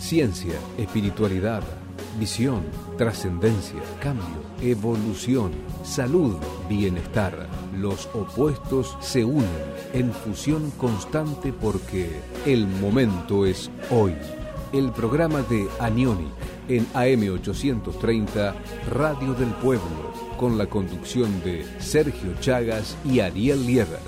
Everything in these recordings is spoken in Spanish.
Ciencia, espiritualidad, visión, trascendencia, cambio, evolución, salud, bienestar. Los opuestos se unen en fusión constante porque el momento es hoy. El programa de Anionic en AM830 Radio del Pueblo con la conducción de Sergio Chagas y Ariel Lierra.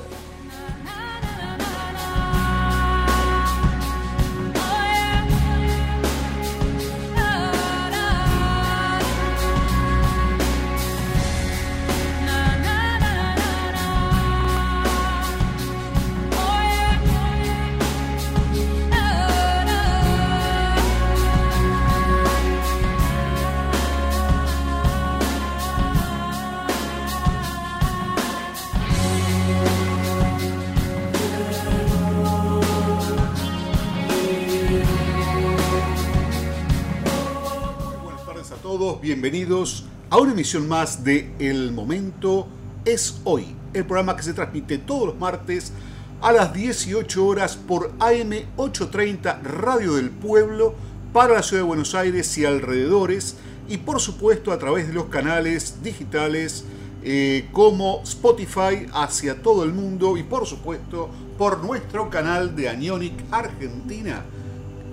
Emisión más de El Momento es Hoy, el programa que se transmite todos los martes a las 18 horas por AM830 Radio del Pueblo para la Ciudad de Buenos Aires y alrededores y por supuesto a través de los canales digitales eh, como Spotify hacia todo el mundo y por supuesto por nuestro canal de Anionic Argentina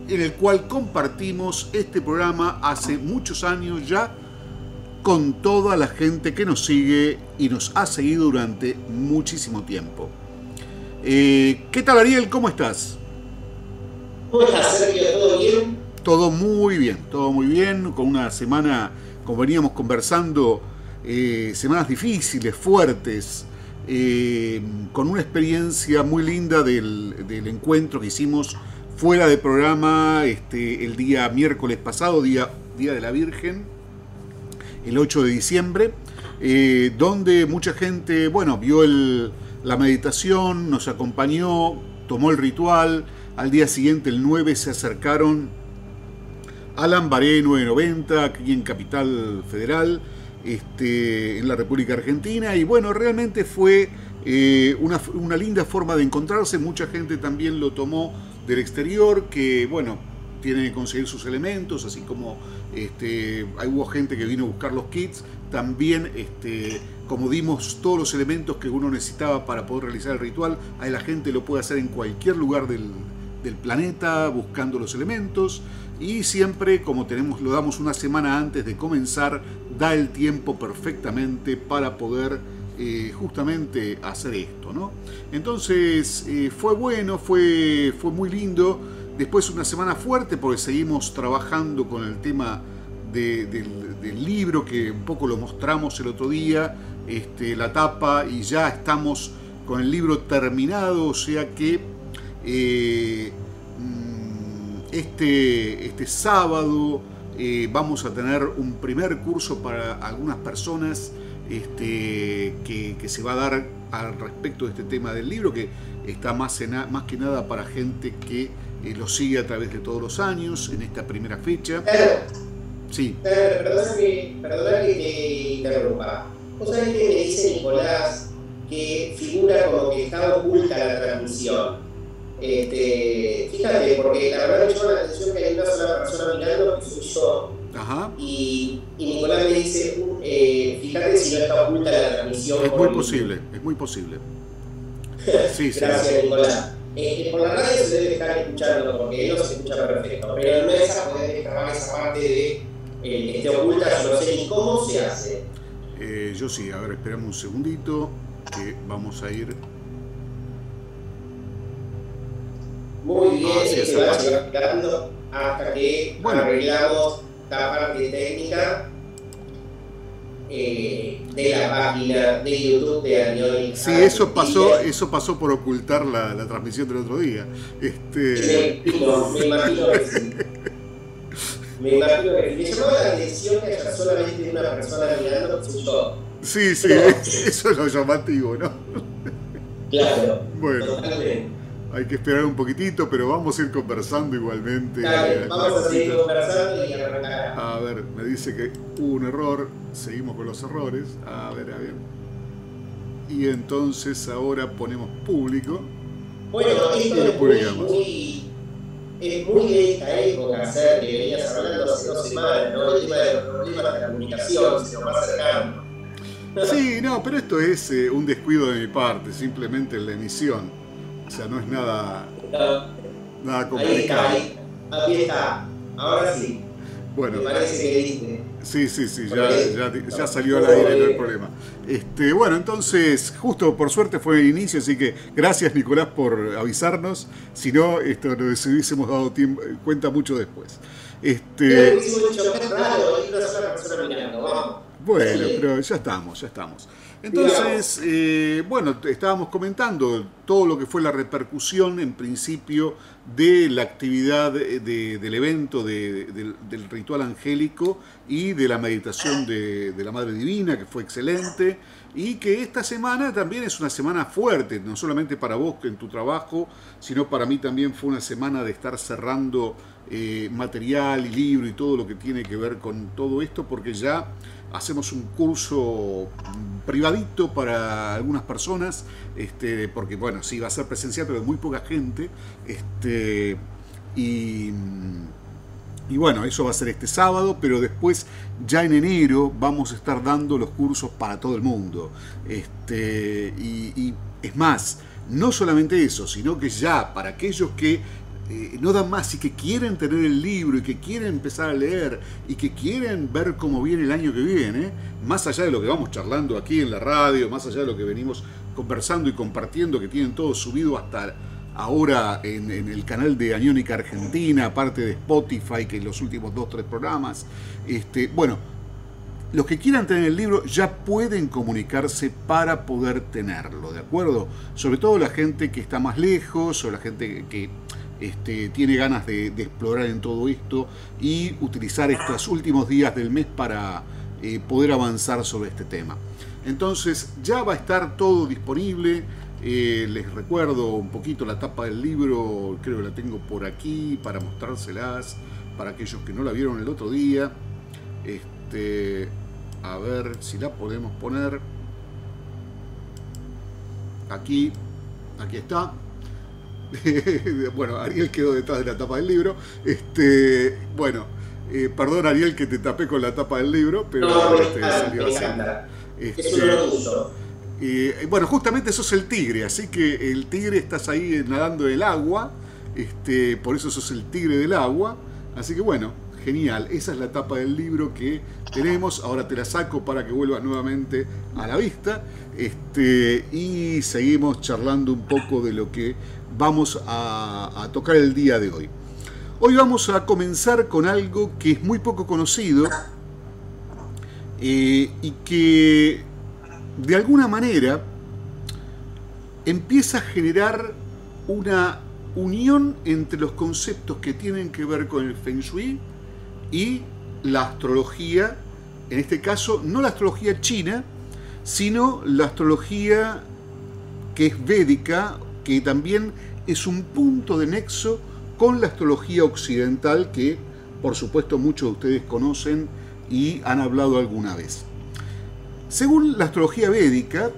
en el cual compartimos este programa hace muchos años ya con toda la gente que nos sigue y nos ha seguido durante muchísimo tiempo. Eh, ¿Qué tal Ariel? ¿Cómo estás? ¿Cómo estás, Sergio? ¿Todo bien? Todo muy bien, todo muy bien, con una semana, como veníamos conversando, eh, semanas difíciles, fuertes, eh, con una experiencia muy linda del, del encuentro que hicimos fuera de programa este, el día miércoles pasado, día, día de la Virgen, el 8 de diciembre, eh, donde mucha gente, bueno, vio la meditación, nos acompañó, tomó el ritual, al día siguiente, el 9, se acercaron a Lambaré 990, aquí en Capital Federal, este, en la República Argentina, y bueno, realmente fue eh, una, una linda forma de encontrarse, mucha gente también lo tomó del exterior que, bueno, tiene que conseguir sus elementos, así como este, hubo gente que vino a buscar los kits, también este, como dimos todos los elementos que uno necesitaba para poder realizar el ritual, ahí la gente lo puede hacer en cualquier lugar del, planeta buscando los elementos y siempre como tenemos lo damos una semana antes de comenzar da el tiempo perfectamente para poder eh, justamente hacer esto, ¿no? Entonces eh, fue bueno, fue, fue muy lindo. Después una semana fuerte porque seguimos trabajando con el tema del, libro que un poco lo mostramos el otro día, este, la tapa y ya estamos con el libro terminado, o sea que eh, mm, este, este sábado vamos a tener un primer curso para algunas personas este, que, se va a dar al respecto de este tema del libro, que está más que nada para gente que eh, lo sigue a través de todos los años, en esta primera fecha. sí. perdona, que, perdona que te interrumpa. Vos sabés que me dice Nicolás que figura como que está oculta la transmisión. Este, fíjate, porque la verdad me llama la atención que hay una sola persona mirando, que soy yo. Ajá. Y, Nicolás me dice, eh, fíjate si no está oculta la transmisión. Es muy posible, es muy posible. Sí, Gracias, Nicolás. Eh, por la radio se debe estar escuchando porque él no se escucha perfecto, pero no es a poder descargar esa parte de eh, que oculta, yo no sé ni cómo se hace. Eh, yo sí, a ver, esperamos un segundito que vamos a ir. Muy bien, ah, sí, se va hasta que bueno. arreglamos la parte técnica eh, de la página de YouTube de Anioni. Sí, eso pasó, eso pasó por ocultar la, la transmisión del otro día. Este... Me, imagino, me imagino que sí. Me imagino que me llamó la atención que haya solamente una persona mirando que yo. Sí, sí, eso es lo llamativo, ¿no? Claro. Bueno. Hay que esperar un poquitito, pero vamos a ir conversando igualmente. Dale, vamos a seguir conversando y arrancar. A ver, me dice que hubo un error, seguimos con los errores. A ver, a ver. Y entonces ahora ponemos público. Bueno, esto es muy, es muy de esta época, hacer que venías hablando hace dos semanas, ¿no? El tema de los problemas de la comunicación, se nos va acercando. Sí, no, pero esto es eh, un descuido de mi parte, simplemente en la emisión. O sea, no es nada, nada complicado. Ahí está, ahí, está. Ahora sí. Bueno. Me parece que. Sí, sí, sí, ya, ya, ya, salió al aire, no hay problema. Este, bueno, entonces, justo por suerte fue el inicio, así que gracias Nicolás por avisarnos. Si no, esto nos hubiésemos dado tiempo, cuenta mucho después. Este, bueno, pero ya estamos, ya estamos. Entonces, eh, bueno, estábamos comentando todo lo que fue la repercusión en principio de la actividad del evento del, ritual angélico y de la meditación de, la Madre Divina, que fue excelente, y que esta semana también es una semana fuerte, no solamente para vos en tu trabajo, sino para mí también fue una semana de estar cerrando eh, material y libro y todo lo que tiene que ver con todo esto, porque ya hacemos un curso privadito para algunas personas, este, porque bueno, sí va a ser presencial, pero muy poca gente. Este, y, y bueno, eso va a ser este sábado, pero después ya en enero vamos a estar dando los cursos para todo el mundo. Este, y es más, no solamente eso, sino que ya para aquellos que eh, no dan más y que quieren tener el libro y que quieren empezar a leer y que quieren ver cómo viene el año que viene, más allá de lo que vamos charlando aquí en la radio, más allá de lo que venimos conversando y compartiendo, que tienen todo subido hasta ahora en, el canal de Aniónica Argentina, aparte de Spotify, que en los últimos dos, tres programas. Este, bueno, los que quieran tener el libro ya pueden comunicarse para poder tenerlo, ¿de acuerdo? Sobre todo la gente que está más lejos o la gente que este, tiene ganas de, explorar en todo esto y utilizar estos últimos días del mes para eh, poder avanzar sobre este tema. Entonces ya va a estar todo disponible. Eh, les recuerdo un poquito la tapa del libro, creo que la tengo por aquí para mostrárselas para aquellos que no la vieron el otro día. Este, a ver si la podemos poner. Aquí, aquí está. bueno, Ariel quedó detrás de la tapa del libro. Este, bueno, eh, perdón Ariel que te tapé con la tapa del libro, pero este, salió así. Este, bueno, justamente eso es el tigre, así que el tigre estás ahí nadando en el agua, este, por eso sos el tigre del agua. Así que bueno, genial, esa es la tapa del libro que tenemos. Ahora te la saco para que vuelvas nuevamente a la vista. Este, y seguimos charlando un poco de lo que vamos a, tocar el día de hoy. Hoy vamos a comenzar con algo que es muy poco conocido eh, y que de alguna manera empieza a generar una unión entre los conceptos que tienen que ver con el Feng Shui y la astrología, en este caso no la astrología china, sino la astrología que es védica, que también es un punto de nexo con la astrología occidental que, por supuesto, muchos de ustedes conocen y han hablado alguna vez. Según la astrología védica,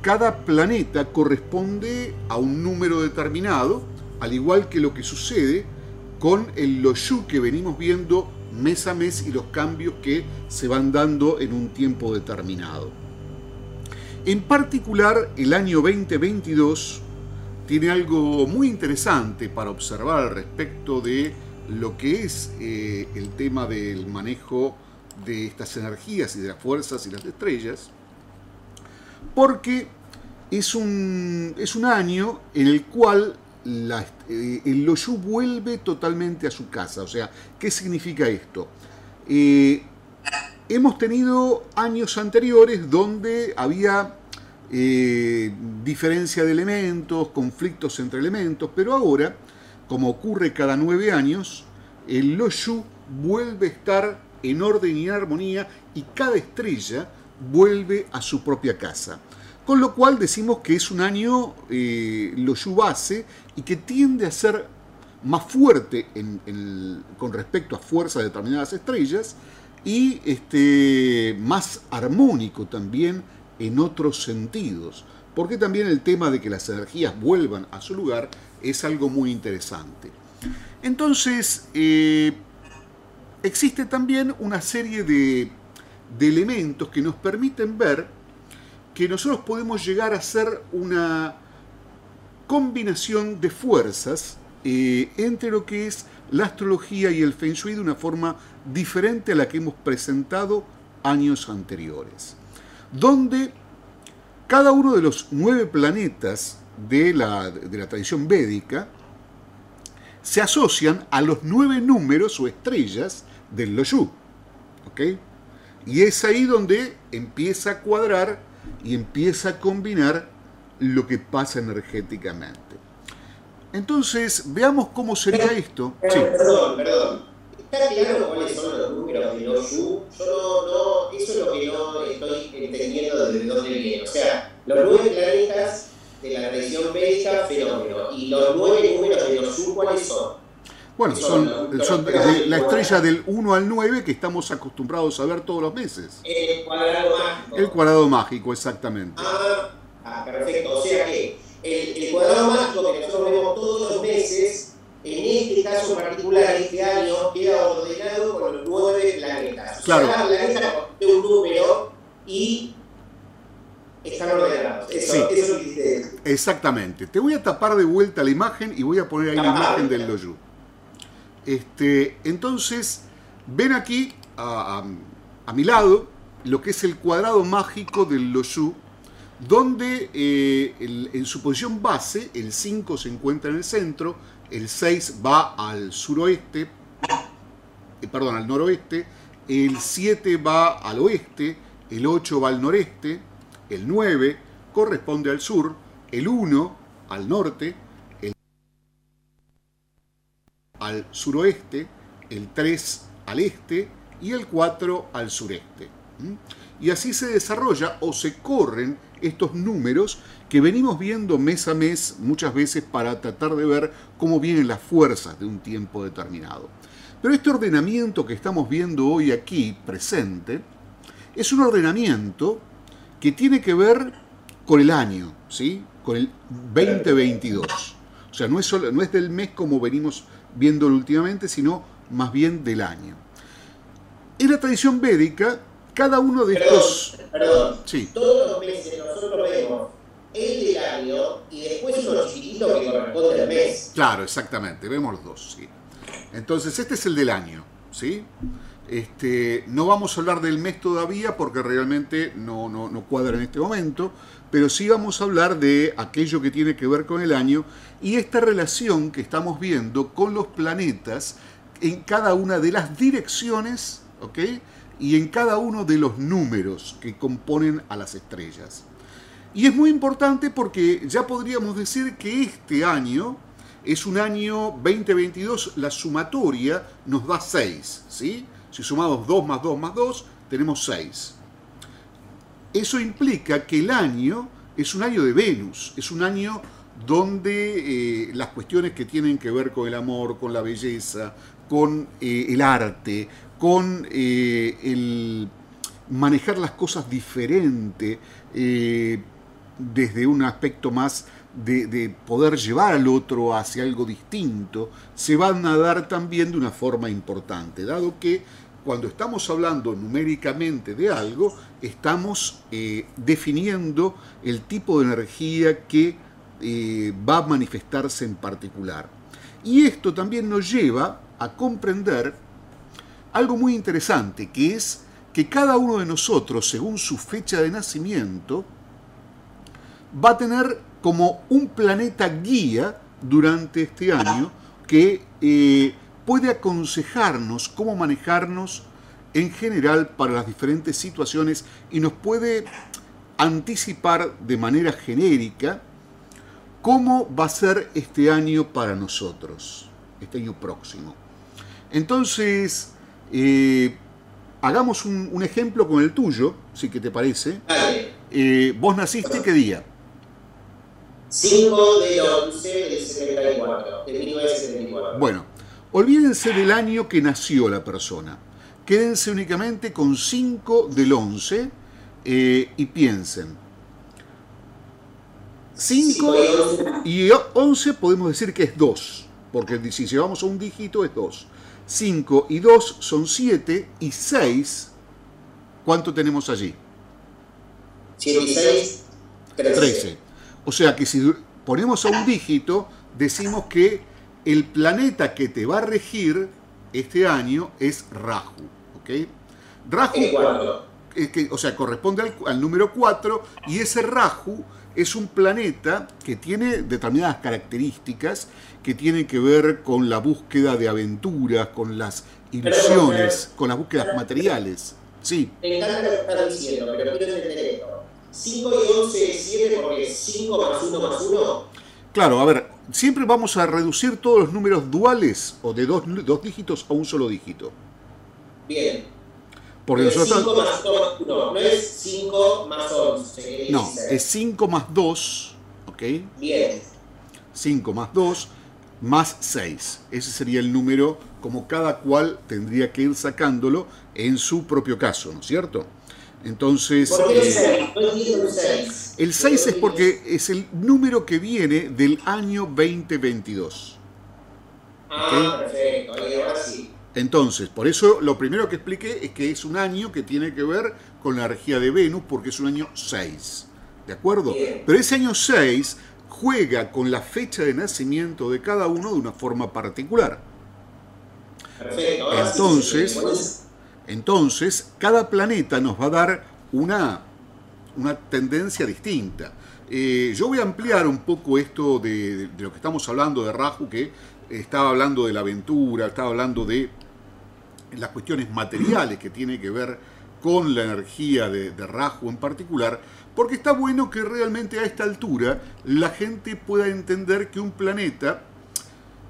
cada planeta corresponde a un número determinado, al igual que lo que sucede con el Loshu que venimos viendo mes a mes y los cambios que se van dando en un tiempo determinado. En particular, el año 2022 tiene algo muy interesante para observar al respecto de lo que es eh, el tema del manejo de estas energías y de las fuerzas y las estrellas, porque es un, es un año en el cual eh, el Loshu vuelve totalmente a su casa. O sea, ¿qué significa esto? Eh, hemos tenido años anteriores donde había eh, diferencia de elementos, conflictos entre elementos, pero ahora, como ocurre cada nueve años, el Loshu vuelve a estar en orden y en armonía y cada estrella vuelve a su propia casa. Con lo cual decimos que es un año eh, lo base y que tiende a ser más fuerte con respecto a fuerzas de determinadas estrellas y este, más armónico también en otros sentidos. Porque también el tema de que las energías vuelvan a su lugar es algo muy interesante. Entonces, eh, existe también una serie de, de elementos que nos permiten ver que nosotros podemos llegar a hacer una combinación de fuerzas eh, entre lo que es la astrología y el feng shui de una forma diferente a la que hemos presentado años anteriores, donde cada uno de los nueve planetas de la, de la tradición védica se asocian a los nueve números o estrellas del Loyu. ¿ok? Y es ahí donde empieza a cuadrar y empieza a combinar lo que pasa energéticamente. Entonces, veamos cómo sería esto. Sí. Perdón, perdón. ¿Está claro cuáles son los números de los Yu? Yo no, no, eso es lo que no estoy entendiendo desde dónde viene. O sea, los nueve planetas de la tradición médica, fenómeno. ¿Y los nueve números de los Yu cuáles son? Bueno, son, son la estrella del 1 al 9 que estamos acostumbrados a ver todos los meses. El cuadrado mágico. El cuadrado mágico, exactamente. Ah, ah perfecto. O sea que el, el, cuadrado mágico que nosotros vemos todos los meses, en este caso particular, este año, queda ordenado con los nueve planetas. Claro. O sea, cada planeta un número y están ordenados. Eso, sí. eso que Exactamente. Te voy a tapar de vuelta la imagen y voy a poner ahí la imagen del Loyu. Este, entonces, ven aquí a, mi lado lo que es el cuadrado mágico del Loyu, donde eh, en su posición base el 5 se encuentra en el centro, el 6 va al suroeste, eh, perdón, al noroeste, el 7 va al oeste, el 8 va al noreste, el 9 corresponde al sur, el 1 al norte, al suroeste, el 3 al este y el 4 al sureste. Y así se desarrolla o se corren estos números que venimos viendo mes a mes muchas veces para tratar de ver cómo vienen las fuerzas de un tiempo determinado. Pero este ordenamiento que estamos viendo hoy aquí presente es un ordenamiento que tiene que ver con el año, ¿sí? con el 2022. O sea, no es, solo, no es del mes como venimos viéndolo últimamente, sino más bien del año. En la tradición védica, cada uno de estos... Perdón, sí. todos los meses nosotros vemos el del año y después uno chiquitito que corresponde al mes. Claro, exactamente, vemos los dos, sí. Entonces, este es el del año, ¿sí? Este, no vamos a hablar del mes todavía porque realmente no, no, no, cuadra en este momento, pero sí vamos a hablar de aquello que tiene que ver con el año y esta relación que estamos viendo con los planetas en cada una de las direcciones ¿ok? Y en cada uno de los números que componen a las estrellas. Y es muy importante porque ya podríamos decir que este año es un año 2022, la sumatoria nos da 6, ¿sí? Si sumamos 2 más 2 más 2, tenemos 6. Eso implica que el año es un año de Venus, es un año donde eh, las cuestiones que tienen que ver con el amor, con la belleza, con eh, el arte, con eh, el manejar las cosas diferente, desde un aspecto más de, poder llevar al otro hacia algo distinto, se van a dar también de una forma importante, dado que cuando estamos hablando numéricamente de algo, estamos eh, definiendo el tipo de energía que eh, va a manifestarse en particular. Y esto también nos lleva a comprender algo muy interesante, que es que cada uno de nosotros, según su fecha de nacimiento, va a tener como un planeta guía durante este año que eh, puede aconsejarnos cómo manejarnos en general para las diferentes situaciones y nos puede anticipar de manera genérica cómo va a ser este año para nosotros, este año próximo. Entonces, eh, hagamos un, ejemplo con el tuyo, si que te parece. Eh, ¿Vos naciste qué día? 5 del 11 del 74, de 1974. Bueno, olvídense del año que nació la persona. Quédense únicamente con 5 del 11 eh, y piensen. 5 y 11 podemos decir que es 2, porque si llevamos a un dígito es 2. 5 y 2 son 7 y 6, ¿cuánto tenemos allí? 7 y 6, 13. O sea que si ponemos a un dígito, decimos que el planeta que te va a regir este año es Rahu. ¿ok? Rahu, que, o sea, corresponde al, al número 4 y ese Rahu es un planeta que tiene determinadas características que tienen que ver con la búsqueda de aventuras, con las ilusiones, con las búsquedas materiales. Sí. Me encanta lo que estás diciendo, pero quiero entender esto. 5 y 11 es 7 porque es 5 más 1 más 1. Claro, a ver, siempre vamos a reducir todos los números duales o de dos, dos dígitos a un solo dígito. Bien. Porque es nosotros... 5 más 2 más 1, no es 5 más 11. No, 16. es 5 más 2, ¿ok? Bien. 5 más 2 más 6. Ese sería el número como cada cual tendría que ir sacándolo en su propio caso, ¿no es cierto? Entonces, ¿Por qué el eh, 6? No entiendo el 6. el 6 es porque es el número que viene del año 2022. Ah, perfecto. Ahora sí. Entonces, por eso lo primero que expliqué es que es un año que tiene que ver con la energía de Venus, porque es un año 6. ¿De acuerdo? Bien. Pero ese año 6 juega con la fecha de nacimiento de cada uno de una forma particular. Perfecto. Entonces. Entonces, cada planeta nos va a dar una, una tendencia distinta. Eh, yo voy a ampliar un poco esto de, de lo que estamos hablando de Rahu, que estaba hablando de la aventura, estaba hablando de las cuestiones materiales que tiene que ver con la energía de, de en particular, porque está bueno que realmente a esta altura la gente pueda entender que un planeta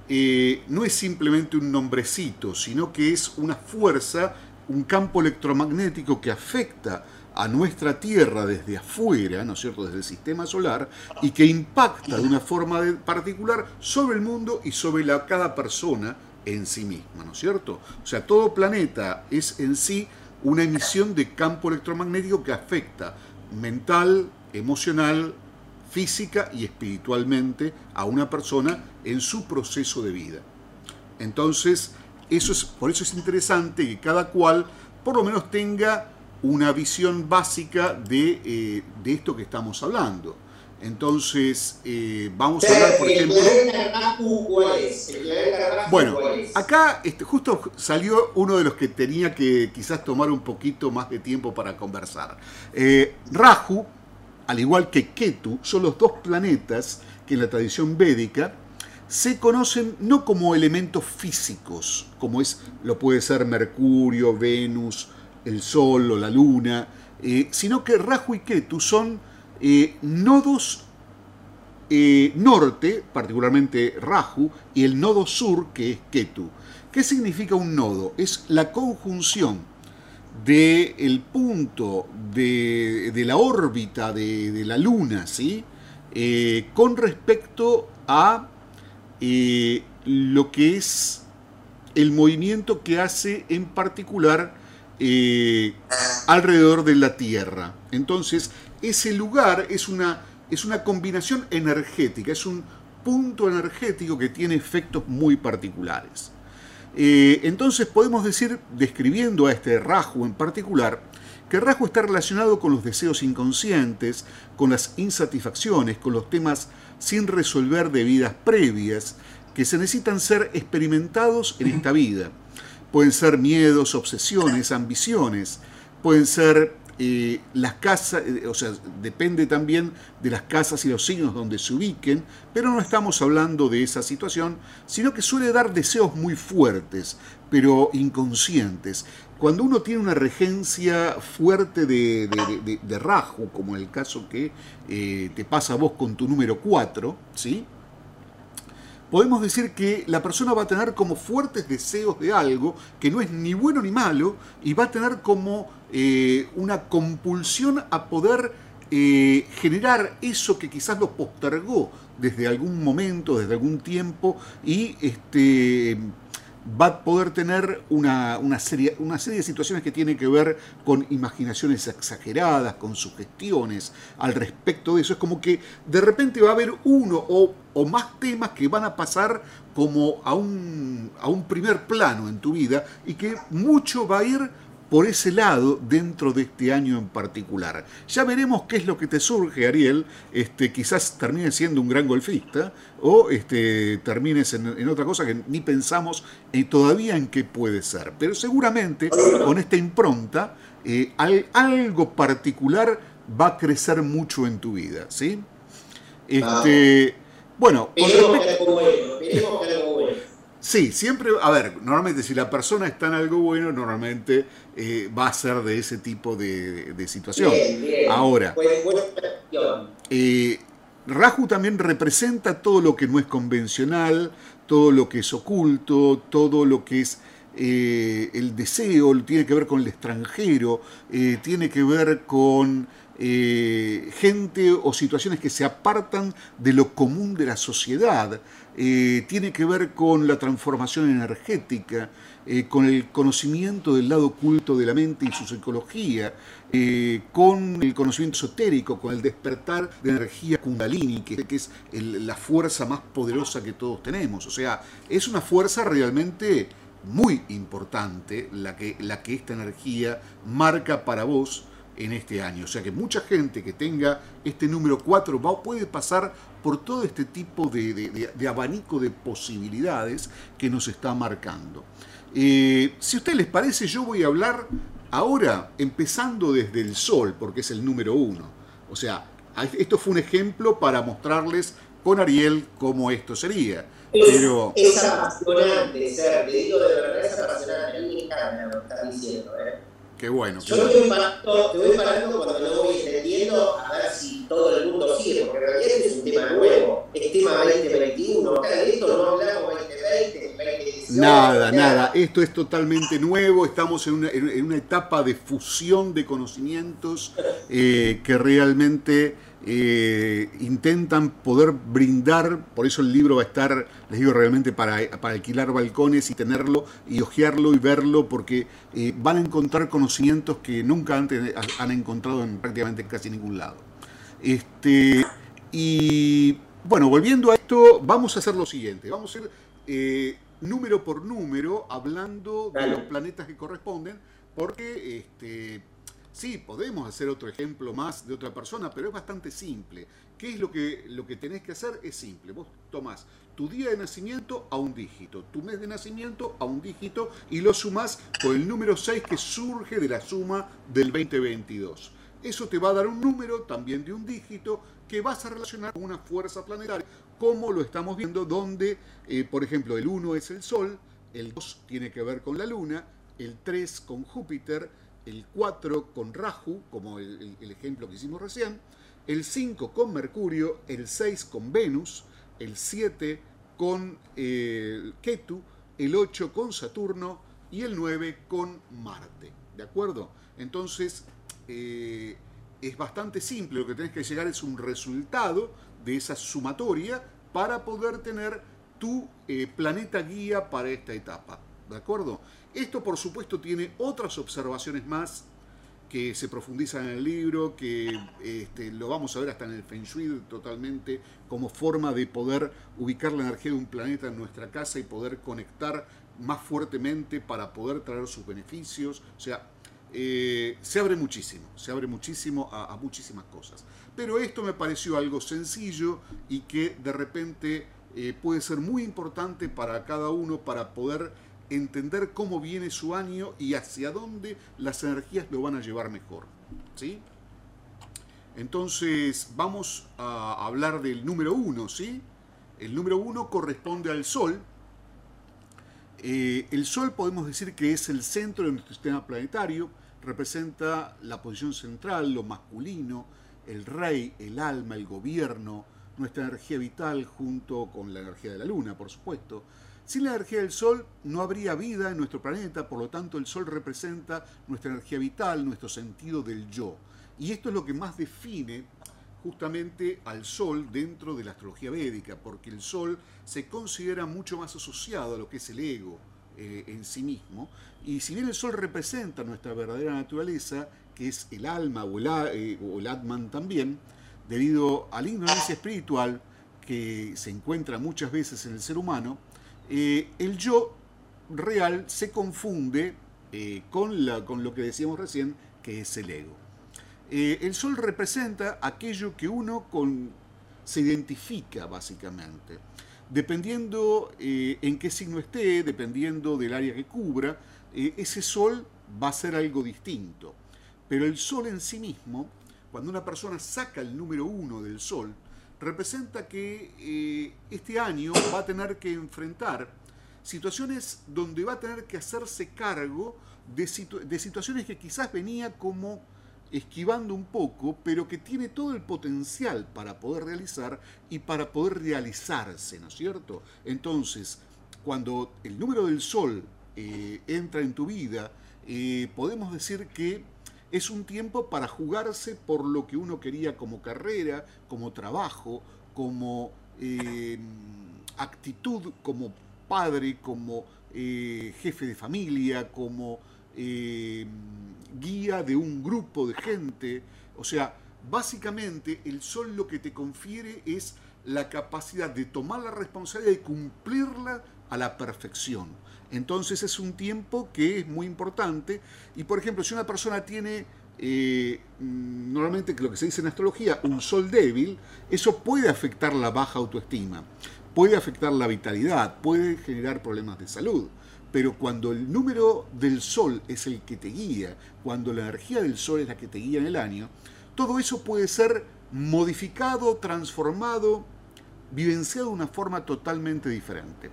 eh, no es simplemente un nombrecito, sino que es una fuerza, un campo electromagnético que afecta a nuestra Tierra desde afuera, ¿no es cierto?, desde el sistema solar, y que impacta de una forma particular sobre el mundo y sobre cada persona en sí misma, ¿no es cierto? O sea, todo planeta es en sí una emisión de campo electromagnético que afecta mental, emocional, física y espiritualmente a una persona en su proceso de vida. Entonces, eso es, por eso es interesante que cada cual por lo menos tenga una visión básica de, eh, de esto que estamos hablando. Entonces, eh, vamos a hablar, por ejemplo... Bueno, acá este, justo salió uno de los que tenía que quizás tomar un poquito más de tiempo para conversar. Eh, Rahu, al igual que Ketu, son los dos planetas que en la tradición védica se conocen no como elementos físicos, como es lo puede ser Mercurio, Venus, el Sol o la Luna, eh, sino que Rahu y Ketu son eh, nodos eh, norte, particularmente Rahu, y el nodo sur, que es Ketu. ¿Qué significa un nodo? Es la conjunción del punto de, de la órbita de, de la Luna, ¿sí? Eh, con respecto a lo que es el movimiento que hace en particular alrededor de la Tierra. Entonces, ese lugar es una, es una combinación energética, es un punto energético que tiene efectos muy particulares. Eh, entonces podemos decir, describiendo a este Rahu en particular, que Rahu está relacionado con los deseos inconscientes, con las insatisfacciones, con los temas sin resolver de vidas previas, que se necesitan ser experimentados en esta vida. Pueden ser miedos, obsesiones, ambiciones, pueden ser las casas, eh, o sea, depende también de las casas y los signos donde se ubiquen, pero no estamos hablando de esa situación, sino que suele dar deseos muy fuertes, pero inconscientes. Cuando uno tiene una regencia fuerte de, de, de, de como el caso que eh, te pasa a vos con tu número 4, ¿sí? Podemos decir que la persona va a tener como fuertes deseos de algo que no es ni bueno ni malo y va a tener como eh, una compulsión a poder eh, generar eso que quizás lo postergó desde algún momento, desde algún tiempo, y este, va a poder tener una, serie, una serie de situaciones que tienen que ver con imaginaciones exageradas, con sugestiones al respecto de eso. Es como que de repente va a haber uno o, o más temas que van a pasar como a un, a un primer plano en tu vida y que mucho va a ir por ese lado dentro de este año en particular. Ya veremos qué es lo que te surge, Ariel. Este, quizás termines siendo un gran golfista o este, termines en, otra cosa que ni pensamos y todavía en qué puede ser. Pero seguramente con esta impronta eh, algo particular va a crecer mucho en tu vida. ¿sí? Este, bueno, Sí, siempre, a ver, normalmente si la persona está en algo bueno, normalmente eh, va a ser de ese tipo de, situación. Ahora, eh, Raju también representa todo lo que no es convencional, todo lo que es oculto, todo lo que es eh, el deseo, tiene que ver con el extranjero, tiene que ver con gente o situaciones que se apartan de lo común de la sociedad. Eh, tiene que ver con la transformación energética, eh, con el conocimiento del lado oculto de la mente y su psicología, eh, con el conocimiento esotérico, con el despertar de energía kundalini, que, es la fuerza más poderosa que todos tenemos. O sea, es una fuerza realmente muy importante la que esta energía marca para vos en este año. O sea que mucha gente que tenga este número 4 va, puede pasar por todo este tipo de, abanico de posibilidades que nos está marcando. Eh, si a ustedes les parece, yo voy a hablar ahora empezando desde el Sol, porque es el número 1. O sea, esto fue un ejemplo para mostrarles con Ariel cómo esto sería. Es, Pero... es apasionante, ser, te digo de verdad, es apasionante. A mí me encanta lo que estás diciendo. ¿eh? Qué bueno. Yo te voy, parando, te voy parando cuando lo voy entendiendo a ver si todo el mundo sigue, porque en realidad este es un tema nuevo. Es tema 2021. Acá de esto no hablamos 2020, 2018. Nada, nada. Esto es totalmente nuevo. Estamos en una, en una etapa de fusión de conocimientos eh, que realmente eh, intentan poder brindar, por eso el libro va a estar, les digo realmente, para, para alquilar balcones y tenerlo y hojearlo y verlo, porque eh, van a encontrar conocimientos que nunca antes han encontrado en prácticamente casi ningún lado. Este, y bueno, volviendo a esto, vamos a hacer lo siguiente, vamos a ir eh, número por número hablando de los planetas que corresponden, porque este, Sí, podemos hacer otro ejemplo más de otra persona, pero es bastante simple. ¿Qué es lo que, lo que tenés que hacer? Es simple. Vos tomás tu día de nacimiento a un dígito, tu mes de nacimiento a un dígito y lo sumás con el número 6 que surge de la suma del 2022. Eso te va a dar un número también de un dígito que vas a relacionar con una fuerza planetaria, como lo estamos viendo, donde, eh, por ejemplo, el 1 es el Sol, el 2 tiene que ver con la Luna, el 3 con Júpiter, el 4 con Rahu, como el, ejemplo que hicimos recién, el 5 con Mercurio, el 6 con Venus, el 7 con eh, Ketu, el 8 con Saturno y el 9 con Marte. ¿De acuerdo? Entonces, eh, es bastante simple, lo que tenés que llegar es un resultado de esa sumatoria para poder tener tu eh, planeta guía para esta etapa. ¿De acuerdo? Esto, por supuesto, tiene otras observaciones más que se profundizan en el libro, que este, lo vamos a ver hasta en el Feng Shui totalmente como forma de poder ubicar la energía de un planeta en nuestra casa y poder conectar más fuertemente para poder traer sus beneficios. O sea, eh, se abre muchísimo, se abre muchísimo a, muchísimas cosas. Pero esto me pareció algo sencillo y que de repente eh, puede ser muy importante para cada uno para poder entender cómo viene su año y hacia dónde las energías lo van a llevar mejor. ¿sí? Entonces vamos a hablar del número uno. ¿sí? El número uno corresponde al Sol. Eh, el Sol podemos decir que es el centro de nuestro sistema planetario, representa la posición central, lo masculino, el rey, el alma, el gobierno, nuestra energía vital junto con la energía de la luna, por supuesto. Sin la energía del Sol no habría vida en nuestro planeta, por lo tanto el Sol representa nuestra energía vital, nuestro sentido del yo. Y esto es lo que más define justamente al Sol dentro de la astrología védica, porque el Sol se considera mucho más asociado a lo que es el ego eh, en sí mismo, y si bien el Sol representa nuestra verdadera naturaleza, que es el alma o el, eh, o el Atman también, debido a la ignorancia espiritual que se encuentra muchas veces en el ser humano, eh, el yo real se confunde con, la, con lo que decíamos recién, que es el ego. Eh, el sol representa aquello que uno se identifica básicamente. Dependiendo eh, en qué signo esté, dependiendo del área que cubra, eh, ese sol va a ser algo distinto. Pero el sol en sí mismo, cuando una persona saca el número uno del sol, representa que este año va a tener que enfrentar situaciones donde va a tener que hacerse cargo de, de situaciones que quizás venía como esquivando un poco, pero que tiene todo el potencial para poder realizar y para poder realizarse, ¿no es cierto? Entonces, cuando el número del sol eh, entra en tu vida, eh, podemos decir que es un tiempo para jugarse por lo que uno quería como carrera, como trabajo, como eh, actitud, como padre, como jefe de familia, como guía de un grupo de gente. O sea, básicamente el sol lo que te confiere es la capacidad de tomar la responsabilidad y cumplirla a la perfección. Entonces es un tiempo que es muy importante y por ejemplo si una persona tiene eh, mm, normalmente lo que se dice en astrología un sol débil, eso puede afectar la baja autoestima, puede afectar la vitalidad, puede generar problemas de salud. Pero cuando el número del sol es el que te guía, cuando la energía del sol es la que te guía en el año, todo eso puede ser modificado, transformado, vivenciado de una forma totalmente diferente.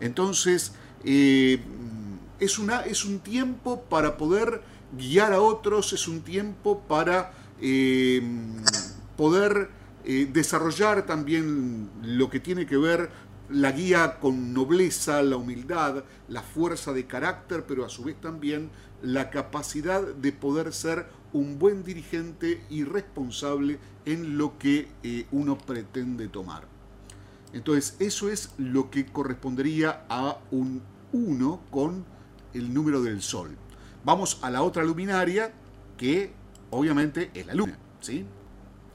Entonces, eh, es, una, es un tiempo para poder guiar a otros, es un tiempo para eh, poder eh, desarrollar también lo que tiene que ver la guía con nobleza, la humildad, la fuerza de carácter, pero a su vez también la capacidad de poder ser un buen dirigente y responsable en lo que eh, uno pretende tomar. Entonces, eso es lo que correspondería a un 1 con el número del Sol. Vamos a la otra luminaria, que obviamente es la Luna. ¿sí?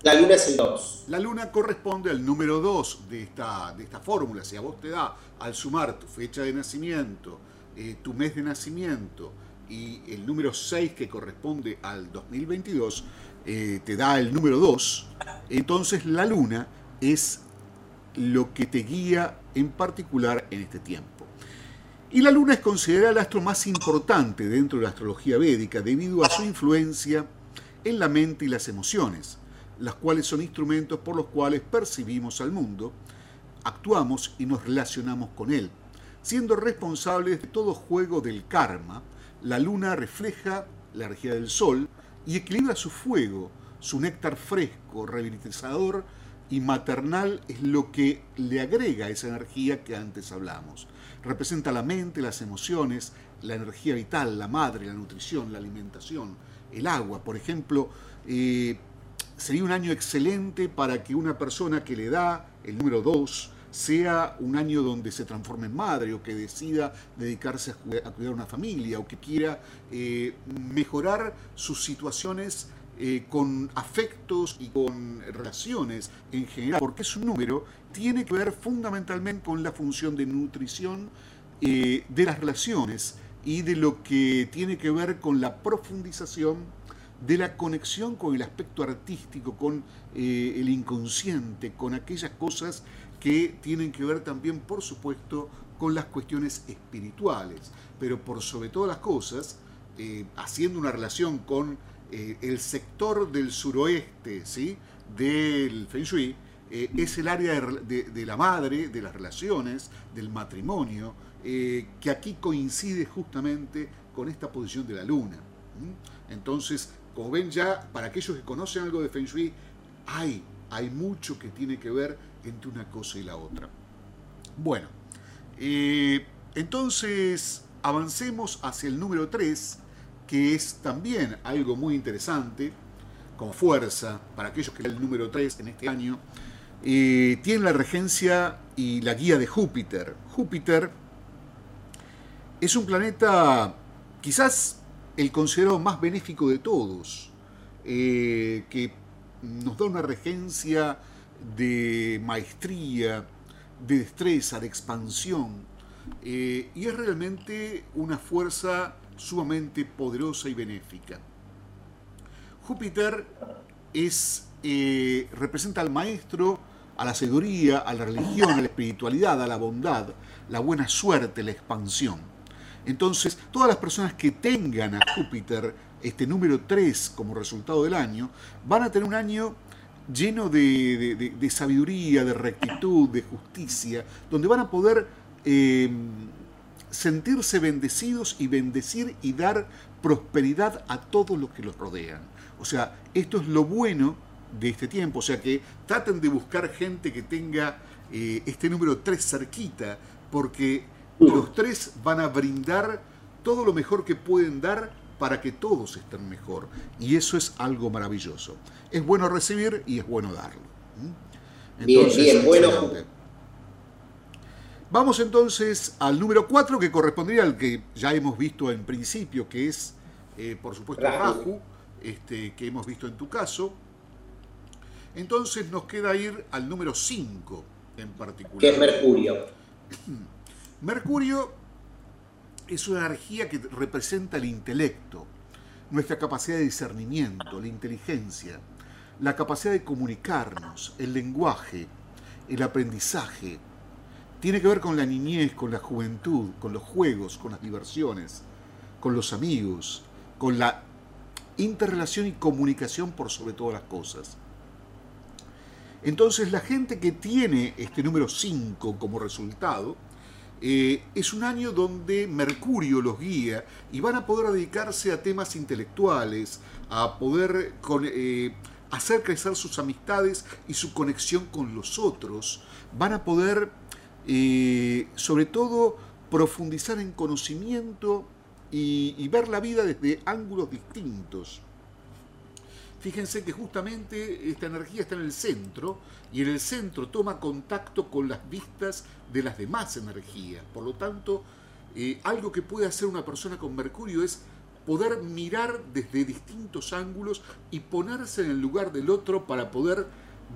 La luna es el 2. La luna corresponde al número 2 de esta, de esta fórmula. Si a vos te da, al sumar tu fecha de nacimiento, eh, tu mes de nacimiento y el número 6 que corresponde al 2022, eh, te da el número 2, entonces la luna es lo que te guía en particular en este tiempo. Y la luna es considerada el astro más importante dentro de la astrología védica debido a su influencia en la mente y las emociones las cuales son instrumentos por los cuales percibimos al mundo, actuamos y nos relacionamos con él. Siendo responsables de todo juego del karma, la luna refleja la energía del sol y equilibra su fuego, su néctar fresco, revitalizador y maternal es lo que le agrega esa energía que antes hablamos. Representa la mente, las emociones, la energía vital, la madre, la nutrición, la alimentación, el agua. Por ejemplo, eh, sería un año excelente para que una persona que le da el número 2 sea un año donde se transforme en madre o que decida dedicarse a cuidar a una familia o que quiera eh, mejorar sus situaciones eh, con afectos y con relaciones en general, porque es un número, tiene que ver fundamentalmente con la función de nutrición eh, de las relaciones y de lo que tiene que ver con la profundización de la conexión con el aspecto artístico, con eh, el inconsciente, con aquellas cosas que tienen que ver también, por supuesto, con las cuestiones espirituales, pero por sobre todas las cosas, haciendo una relación con eh, el sector del suroeste ¿sí? del Feng Shui, es el área de, la madre, de las relaciones, del matrimonio, que aquí coincide justamente con esta posición de la luna. Entonces, como ven ya, para aquellos que conocen algo de Feng Shui, hay, hay mucho que tiene que ver entre una cosa y la otra. Bueno, eh, entonces avancemos hacia el número 3, que es también algo muy interesante, como fuerza, para aquellos que el número 3 en este año, eh, tiene la regencia y la guía de Júpiter. Júpiter es un planeta quizás el considerado más benéfico de todos, eh, que nos da una regencia de maestría, de destreza, de expansión, eh, y es realmente una fuerza sumamente poderosa y benéfica. Júpiter es, eh, representa al maestro, a la sabiduría, a la religión, a la espiritualidad, a la bondad, la buena suerte, la expansión. Entonces, todas las personas que tengan a Júpiter, este número 3 como resultado del año, van a tener un año lleno de, sabiduría, de rectitud, de justicia, donde van a poder eh, sentirse bendecidos y bendecir y dar prosperidad a todos los que los rodean. O sea, esto es lo bueno de este tiempo. O sea que traten de buscar gente que tenga eh, este número 3 cerquita, porque los tres van a brindar todo lo mejor que pueden dar para que todos estén mejor. Y eso es algo maravilloso. Es bueno recibir y es bueno darlo. bien, bien, bueno. Vamos entonces al número 4 que correspondería al que ya hemos visto en principio, que es, eh, por supuesto, Rahu, este, que hemos visto en tu caso. Entonces nos queda ir al número 5 en particular. Que es Mercurio. Mercurio es una energía que representa el intelecto, nuestra capacidad de discernimiento, la inteligencia, la capacidad de comunicarnos, el lenguaje, el aprendizaje. Tiene que ver con la niñez, con la juventud, con los juegos, con las diversiones, con los amigos, con la interrelación y comunicación por sobre todas las cosas. Entonces la gente que tiene este número 5 como resultado, eh, es un año donde Mercurio los guía y van a poder dedicarse a temas intelectuales, a poder eh, hacer crecer sus amistades y su conexión con los otros. Van a poder, eh, sobre todo, profundizar en conocimiento y ver la vida desde ángulos distintos. Fíjense que justamente esta energía está en el centro y en el centro toma contacto con las vistas de las demás energías. Por lo tanto, eh, algo que puede hacer una persona con Mercurio es poder mirar desde distintos ángulos y ponerse en el lugar del otro para poder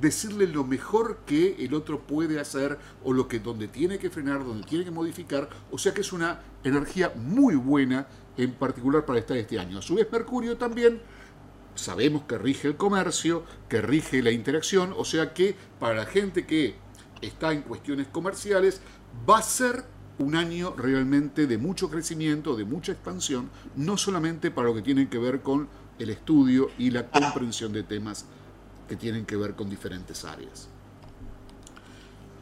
decirle lo mejor que el otro puede hacer o lo que donde tiene que frenar, donde tiene que modificar, o sea que es una energía muy buena en particular para estar este año. A su vez Mercurio también sabemos que rige el comercio, que rige la interacción, o sea que para la gente que está en cuestiones comerciales va a ser un año realmente de mucho crecimiento, de mucha expansión, no solamente para lo que tiene que ver con el estudio y la comprensión de temas que tienen que ver con diferentes áreas.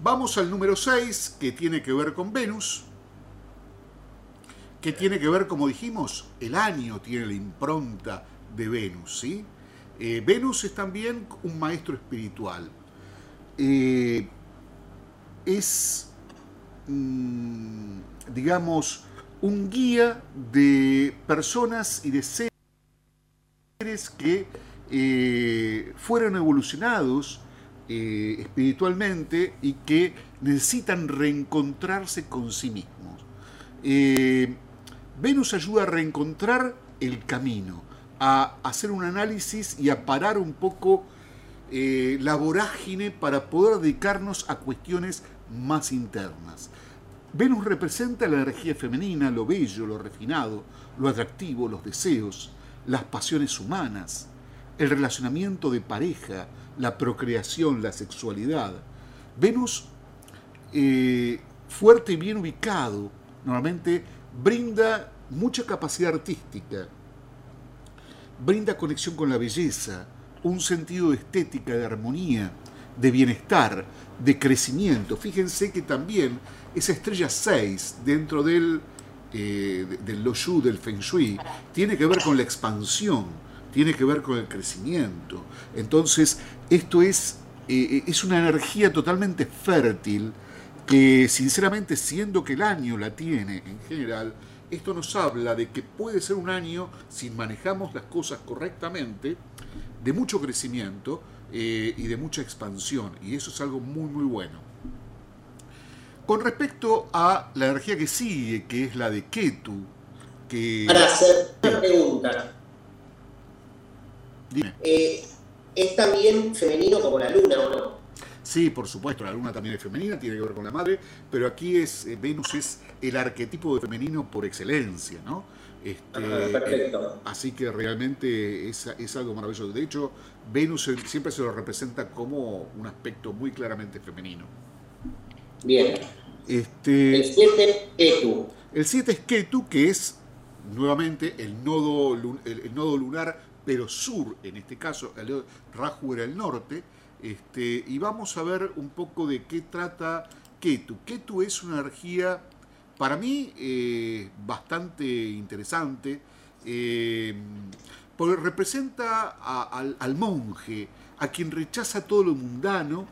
Vamos al número 6, que tiene que ver con Venus, que tiene que ver, como dijimos, el año tiene la impronta de Venus. ¿sí? Eh, Venus es también un maestro espiritual. Eh, es, mm, digamos, un guía de personas y de seres que eh, fueron evolucionados espiritualmente y que necesitan reencontrarse con sí mismos. Venus ayuda a reencontrar el camino, a hacer un análisis y a parar un poco eh, la vorágine para poder dedicarnos a cuestiones más internas. Venus representa la energía femenina, lo bello, lo refinado, lo atractivo, los deseos, las pasiones humanas, el relacionamiento de pareja, la procreación, la sexualidad. Venus, eh, fuerte y bien ubicado, normalmente brinda mucha capacidad artística, brinda conexión con la belleza, un sentido de estética, de armonía, de bienestar, de crecimiento. Fíjense que también esa estrella 6 dentro del, eh, del del Feng Shui, tiene que ver con la expansión, tiene que ver con el crecimiento. Entonces, esto es, eh, es una energía totalmente fértil que, sinceramente, siendo que el año la tiene en general, esto nos habla de que puede ser un año, si manejamos las cosas correctamente, de mucho crecimiento eh, y de mucha expansión, y eso es algo muy, muy bueno. Con respecto a la energía que sigue, que es la de Ketu, que... Para hacer una pregunta. Dime. Eh, ¿Es también femenino como la luna o no? Sí, por supuesto, la luna también es femenina, tiene que ver con la madre, pero aquí es eh, Venus es el arquetipo de femenino por excelencia, ¿no? Este, Ah, perfecto. eh, así que realmente es, es algo maravilloso. De hecho, Venus siempre se lo representa como un aspecto muy claramente femenino. Bien. Este, El 7, Ketu. el 7 es Ketu, que es nuevamente el nodo, el nodo lunar, pero sur en este caso. El Rahu era el norte. Este, y vamos a ver un poco de qué trata Ketu. Ketu es una energía, para mí, eh, bastante interesante, eh, porque representa al, monje, a quien rechaza todo lo mundano,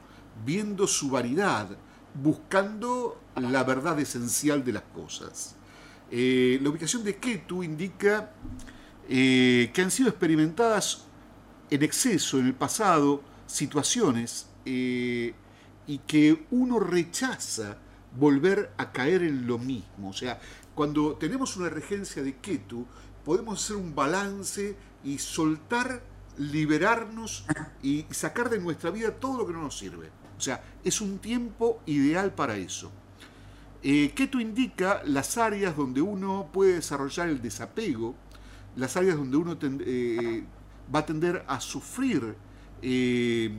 viendo su variedad, buscando la verdad esencial de las cosas. Eh, la ubicación de Ketu indica eh, que han sido experimentadas en exceso en el pasado situaciones eh, y que uno rechaza volver a caer en lo mismo. O sea, cuando tenemos una regencia de Ketu, podemos hacer un balance y soltar, liberarnos y sacar de nuestra vida todo lo que no nos sirve. O sea, es un tiempo ideal para eso. Eh, Ketu indica las áreas donde uno puede desarrollar el desapego, las áreas donde uno ten- eh, va a tender a sufrir eh,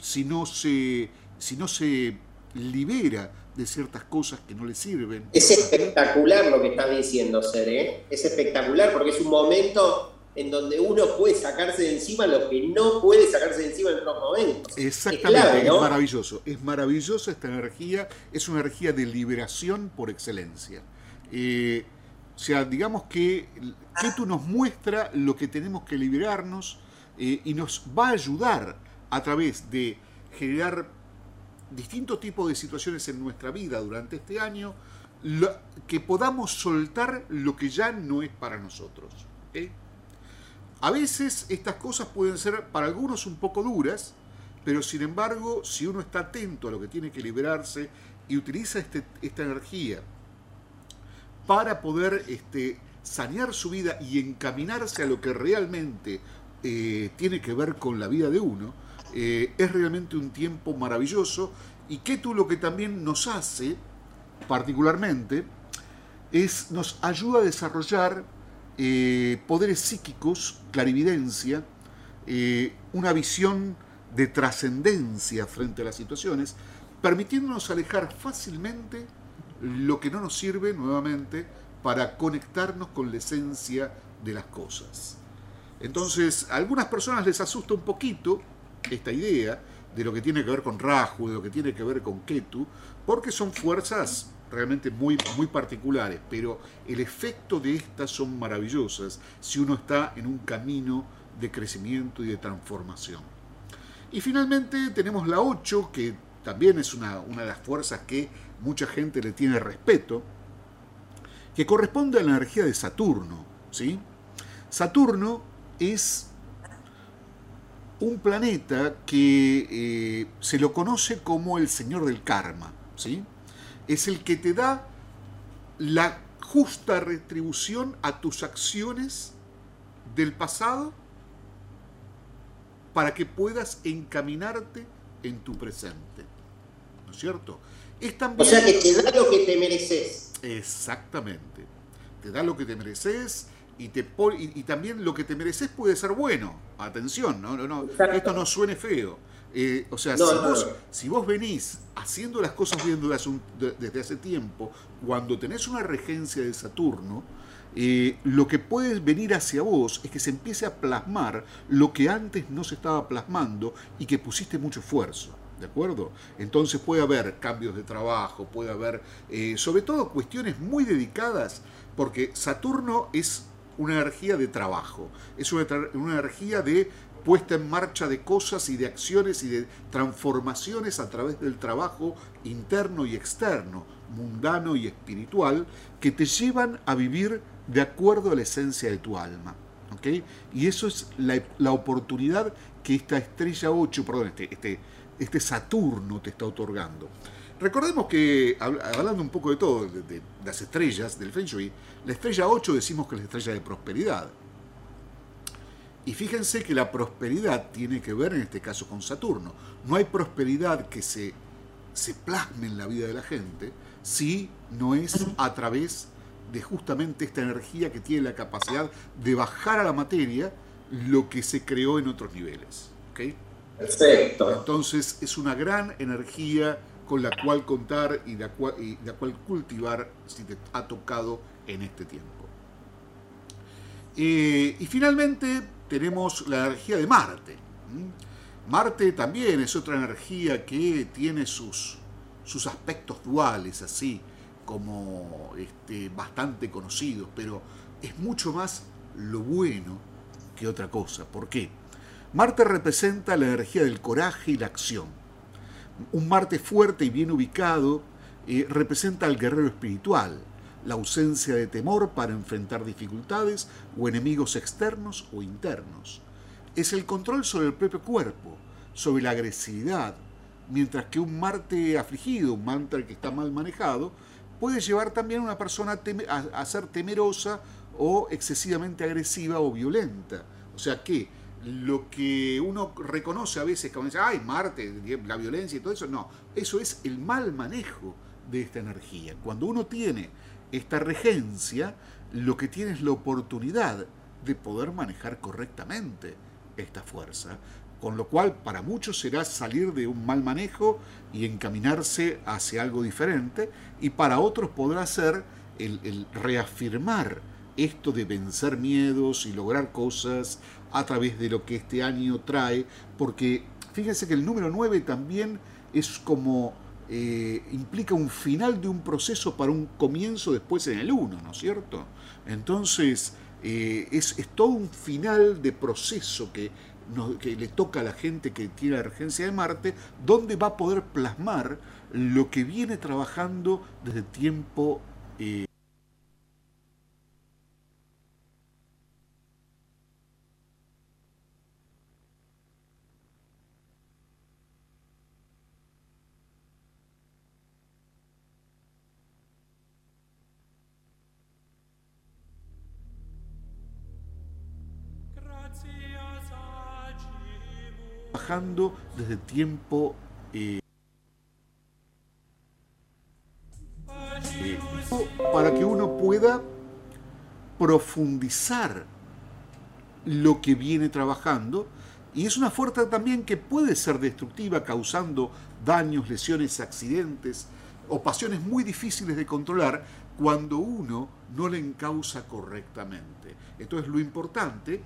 si, no se, si no se libera de ciertas cosas que no le sirven. Es espectacular lo que estás diciendo, Ser, ¿eh? Es espectacular porque es un momento en donde uno puede sacarse de encima lo que no puede sacarse de encima en otros momentos. Exactamente, Es clave, es maravilloso. Es maravillosa esta energía, es una energía de liberación por excelencia. Eh, o sea, digamos que Ketu nos muestra lo que tenemos que liberarnos eh, y nos va a ayudar a través de generar distintos tipos de situaciones en nuestra vida durante este año, que podamos soltar lo que ya no es para nosotros. ¿ok? A veces estas cosas pueden ser para algunos un poco duras, pero sin embargo, si uno está atento a lo que tiene que liberarse y utiliza este- esta energía para poder este, sanear su vida y encaminarse a lo que realmente eh, tiene que ver con la vida de uno, eh, es realmente un tiempo maravilloso y que tú lo que también nos hace, particularmente, es nos ayuda a desarrollar eh, poderes psíquicos, clarividencia, una visión de trascendencia frente a las situaciones, permitiéndonos alejar fácilmente lo que no nos sirve nuevamente para conectarnos con la esencia de las cosas. Entonces, a algunas personas les asusta un poquito esta idea de lo que tiene que ver con Raju, de lo que tiene que ver con Ketu, porque son fuerzas realmente muy, muy particulares, pero el efecto de estas son maravillosas si uno está en un camino de crecimiento y de transformación. Y finalmente tenemos la 8, que también es una, una de las fuerzas que mucha gente le tiene respeto, que corresponde a la energía de Saturno. ¿sí? Saturno es un planeta que eh, se lo conoce como el señor del karma. ¿sí? Es el que te da la justa retribución a tus acciones del pasado para que puedas encaminarte en tu presente. ¿No es cierto? Es O sea que te da lo que te mereces. Exactamente. Te da lo que te mereces y, te pon- y, y también lo que te mereces puede ser bueno. Atención, no, no, no. Esto no suene feo. Eh, o sea, No, si, no, vos, no. si vos venís haciendo las cosas bien desde hace, un- de- desde hace tiempo, cuando tenés una regencia de Saturno, eh, lo que puede venir hacia vos es que se empiece a plasmar lo que antes no se estaba plasmando y que pusiste mucho esfuerzo. ¿De acuerdo? Entonces puede haber cambios de trabajo, puede haber, eh, sobre todo, cuestiones muy dedicadas, porque Saturno es una energía de trabajo, es una, una energía de puesta en marcha de cosas y de acciones y de transformaciones a través del trabajo interno y externo, mundano y espiritual, que te llevan a vivir de acuerdo a la esencia de tu alma. Y eso es la, oportunidad que esta estrella 8, perdón, este, este, este Saturno te está otorgando. Recordemos que, hablando un poco de todo, de, las estrellas del Feng Shui, la estrella 8 decimos que es la estrella de prosperidad. Y fíjense que la prosperidad tiene que ver en este caso con Saturno. No hay prosperidad que se, se plasme en la vida de la gente si no es a través de justamente esta energía que tiene la capacidad de bajar a la materia lo que se creó en otros niveles. Perfecto. Entonces es una gran energía con la cual contar y la cual, la cual cultivar si te ha tocado en este tiempo. Eh, y finalmente tenemos la energía de Marte. Marte también es otra energía que tiene sus, sus aspectos duales, así como este, bastante conocidos, pero es mucho más lo bueno que otra cosa. ¿Por qué? Marte representa la energía del coraje y la acción. Un Marte fuerte y bien ubicado eh, representa al guerrero espiritual, la ausencia de temor para enfrentar dificultades o enemigos externos o internos. Es el control sobre el propio cuerpo, sobre la agresividad, mientras que un Marte afligido, un Marte que está mal manejado, puede llevar también a una persona a, ser temerosa o excesivamente agresiva o violenta. O sea que lo que uno reconoce a veces como dice, ay, Marte, la violencia y todo eso, no, eso es el mal manejo de esta energía. Cuando uno tiene esta regencia, lo que tiene es la oportunidad de poder manejar correctamente esta fuerza, con lo cual para muchos será salir de un mal manejo y encaminarse hacia algo diferente, y para otros podrá ser el, reafirmar esto de vencer miedos y lograr cosas a través de lo que este año trae, porque fíjense que el número 9 también es como eh, implica un final de un proceso para un comienzo después en el 1, ¿no es cierto? Entonces, eh, es, todo un final de proceso que que le toca a la gente que tiene la regencia de Marte, donde va a poder plasmar lo que viene trabajando desde tiempo eh, desde tiempo eh, para que uno pueda profundizar lo que viene trabajando y es una fuerza también que puede ser destructiva causando daños, lesiones, accidentes o pasiones muy difíciles de controlar cuando uno no le encausa correctamente. Entonces lo importante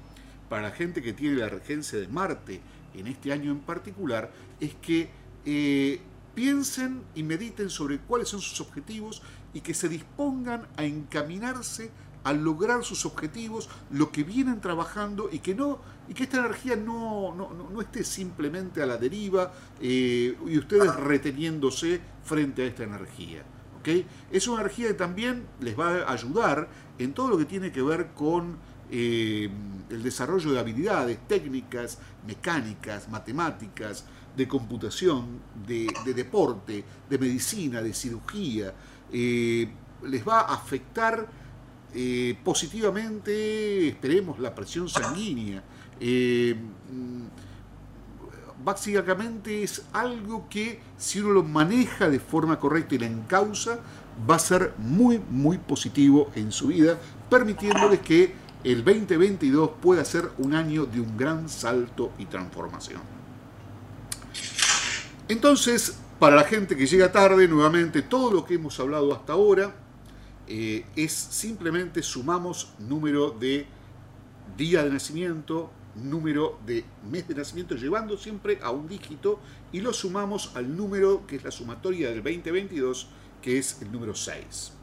para la gente que tiene la regencia de Marte en este año en particular, es que eh, piensen y mediten sobre cuáles son sus objetivos y que se dispongan a encaminarse a lograr sus objetivos, lo que vienen trabajando y que no y que esta energía no, no, esté simplemente a la deriva eh, y ustedes reteniéndose frente a esta energía. ¿okay? Es una energía que también les va a ayudar en todo lo que tiene que ver con eh, el desarrollo de habilidades técnicas, mecánicas, matemáticas, de computación, de, deporte, de medicina, de cirugía, eh, les va a afectar eh, positivamente, esperemos, la presión sanguínea. Básicamente es algo que si uno lo maneja de forma correcta y la encausa, va a ser muy, muy positivo en su vida, permitiéndoles que el 2022 puede ser un año de un gran salto y transformación. Entonces, para la gente que llega tarde, nuevamente todo lo que hemos hablado hasta ahora eh, es simplemente sumamos número de día de nacimiento, número de mes de nacimiento, llevando siempre a un dígito y lo sumamos al número que es la sumatoria del 2022, que es el número 6.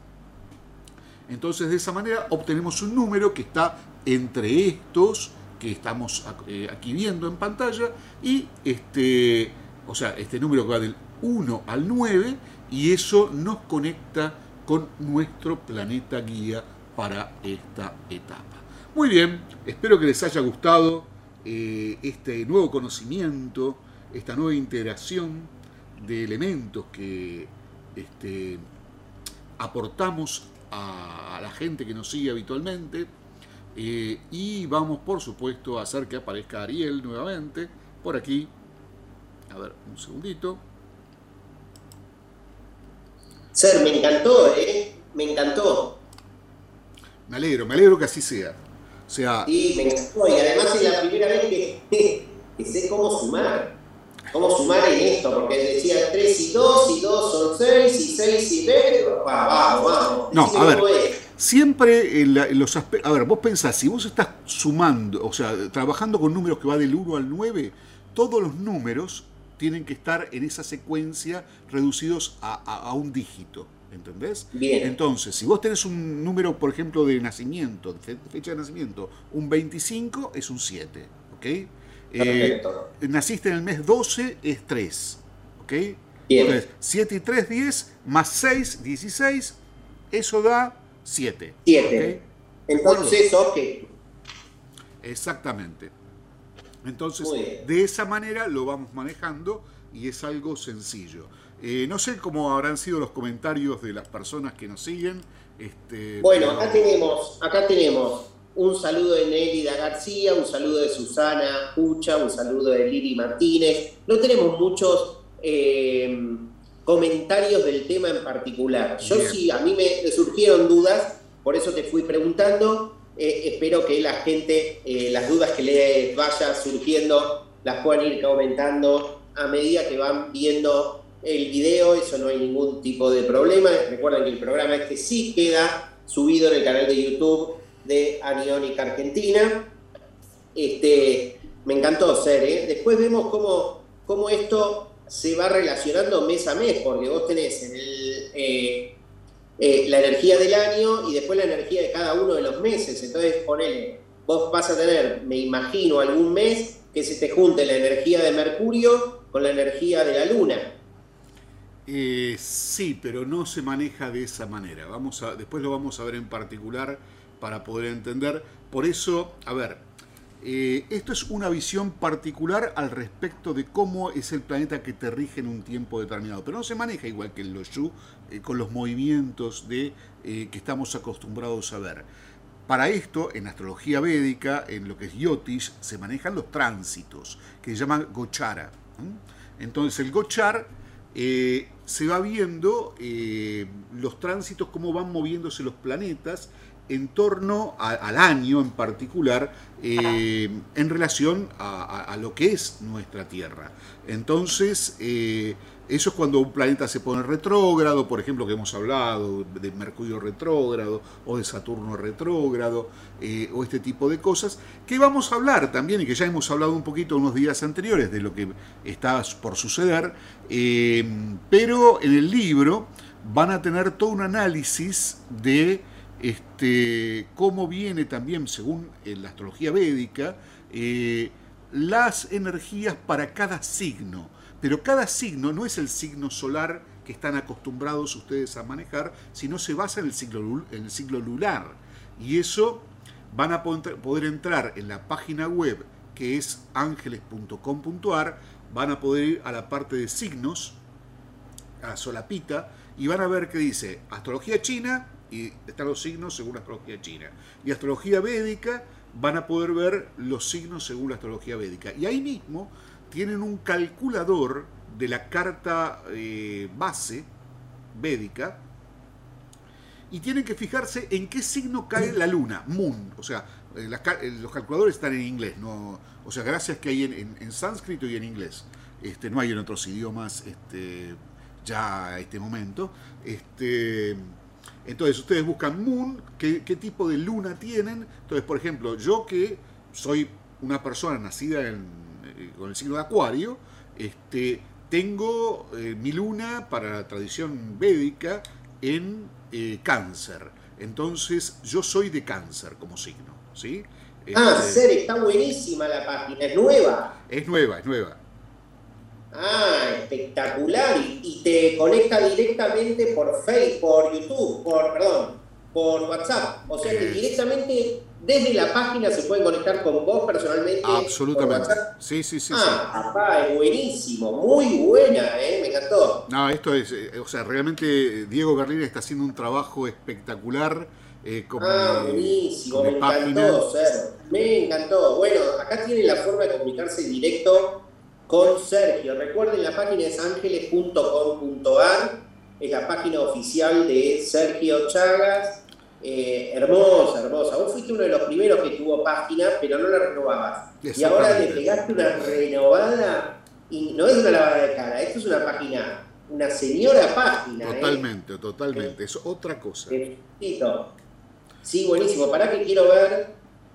Entonces de esa manera obtenemos un número que está entre estos que estamos eh, aquí viendo en pantalla y este, o sea, este número que va del 1 al 9 y eso nos conecta con nuestro planeta guía para esta etapa. Muy bien, espero que les haya gustado eh, este nuevo conocimiento, esta nueva integración de elementos que este, aportamos a, la gente que nos sigue habitualmente. Eh, y vamos, por supuesto, a hacer que aparezca Ariel nuevamente por aquí. A ver, un segundito. Ser, me encantó, ¿eh? Me encantó. Me alegro, me alegro que así sea. O sea, sí, me encantó. Y además es la primera vez que, sé cómo sumar. Cómo sumar en esto, porque decía 3 y 2, y 2 son 6, y 6 y 3. Vamos, vamos. No, a ver. Siempre en, los aspectos. A ver, vos pensás, si vos estás sumando, o sea, trabajando con números que va del 1 al 9, todos los números tienen que estar en esa secuencia reducidos a un dígito. ¿Entendés? Bien. Entonces, si vos tenés un número, por ejemplo, de nacimiento, de fecha de nacimiento, un 25 es un 7, ¿ok? Eh, naciste en el mes 12 es 3, ¿ok? Entonces, 7 y 3, 10, más 6, 16, eso da 7. 7. Entonces, ok. Exactamente. Entonces, de esa manera lo vamos manejando y es algo sencillo. Eh, no sé cómo habrán sido los comentarios de las personas que nos siguen. Este, bueno, acá tenemos, acá tenemos un saludo de Nélida García, un saludo de Susana Pucha, un saludo de Lili Martínez. No tenemos muchos eh, comentarios del tema en particular. Yo sí, a mí me surgieron dudas, por eso te fui preguntando. Eh, espero que la gente, las dudas que les vaya surgiendo, las puedan ir comentando a medida que van viendo el video, eso no hay ningún tipo de problema. Recuerden que el programa este sí queda subido en el canal de YouTube de Aniónica Argentina. Este, me encantó ser, ¿eh? Después vemos cómo, cómo esto se va relacionando mes a mes, porque vos tenés eh, eh, la energía del año y después la energía de cada uno de los meses. Entonces, ponele, vos vas a tener, me imagino, algún mes que se te junte la energía de Mercurio con la energía de la Luna. Sí, pero no se maneja de esa manera. Vamos a, después lo vamos a ver en particular para poder entender. Por eso, a ver, eh, esto es una visión particular al respecto de cómo es el planeta que te rige en un tiempo determinado. Pero no se maneja igual que el Loshu, eh, con los movimientos de, que estamos acostumbrados a ver. Para esto, en astrología védica, en lo que es Yotish, se manejan los tránsitos, que se llaman Gochara. Entonces, el Gochar eh, se va viendo eh, los tránsitos, cómo van moviéndose los planetas en torno al año en particular, eh, en relación a, lo que es nuestra Tierra. Entonces, eso es cuando un planeta se pone retrógrado, por ejemplo, que hemos hablado de Mercurio retrógrado o de Saturno retrógrado, eh, o este tipo de cosas, que vamos a hablar también y que ya hemos hablado un poquito unos días anteriores de lo que está por suceder, eh, pero en el libro van a tener todo un análisis de este, cómo viene también, según la astrología védica, eh, las energías para cada signo pero cada signo no es el signo solar que están acostumbrados ustedes a manejar, sino se basa en el siglo, en el siglo lunar. Y eso van a poder entrar en la página web que es ángeles.com.ar, van a poder ir a la parte de signos, a solapita, y van a ver que dice astrología china, y están los signos según la astrología china. Y astrología védica, van a poder ver los signos según la astrología védica. Y ahí mismo tienen un calculador de la carta eh, base védica y tienen que fijarse en qué signo cae la luna, moon. O sea, eh, eh, los calculadores están en inglés, no, o sea, gracias que hay en, sánscrito y en inglés. Este, no hay en otros idiomas este, ya a este momento. Este, entonces, ustedes buscan moon, qué, qué tipo de luna tienen. Entonces, por ejemplo, yo que soy una persona nacida en eh, con el signo de Acuario, este, tengo eh, mi luna para la tradición védica en eh, cáncer. Entonces yo soy de cáncer como signo. ¿sí? ah, este, ser, está buenísima la página, es nueva. Es nueva, es nueva. Ah, espectacular. Y, te conecta directamente por Facebook, por YouTube, por, perdón, por WhatsApp. O sea que directamente desde la página se pueden conectar con vos personalmente. Absolutamente. Sí, sí, sí. Ah, papá, es buenísimo, muy buena, ¿eh? me encantó. No, esto es, eh, o sea, realmente Diego Berlín está haciendo un trabajo espectacular. Eh, ah, buenísimo, me encantó, Ser. Me encantó. Bueno, acá tienen la forma de comunicarse directo con Sergio. Recuerden, la página es ángeles.com.ar, es la página oficial de Sergio Chagas eh, hermosa, hermosa. Vos fuiste uno de los primeros que tuvo página, pero no la renovabas. Y ahora le pegaste una renovada y no es una lavada de cara, esto es una página, una señora página. ¿eh? Totalmente, totalmente, es otra cosa. Sí, buenísimo. Para que quiero ver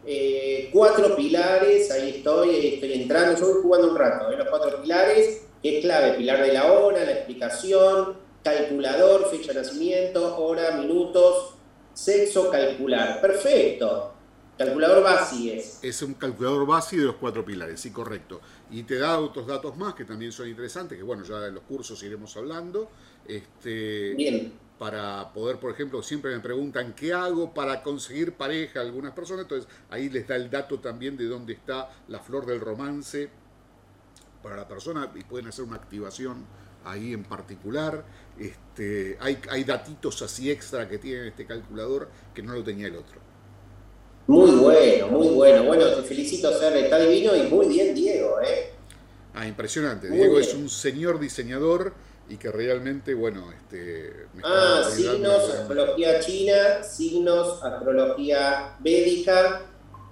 eh, cuatro pilares, ahí estoy, estoy entrando, yo voy jugando un rato, los cuatro pilares, que es clave, pilar de la hora, la explicación, calculador, fecha de nacimiento, hora, minutos, Sexo calcular. Perfecto. Calculador base es. Es un calculador base de los cuatro pilares, sí, correcto. Y te da otros datos más que también son interesantes, que bueno, ya en los cursos iremos hablando. Este, Bien. Para poder, por ejemplo, siempre me preguntan qué hago para conseguir pareja a algunas personas, entonces ahí les da el dato también de dónde está la flor del romance para la persona y pueden hacer una activación ahí en particular. Este, hay, hay datitos así extra que tiene este calculador que no lo tenía el otro. Muy bueno, muy bueno. Bueno, te felicito, Ser, está divino y muy bien, Diego. ¿eh? Ah, impresionante. Diego es un señor diseñador y que realmente, bueno, este... ah, signos, astrología china, signos, astrología védica,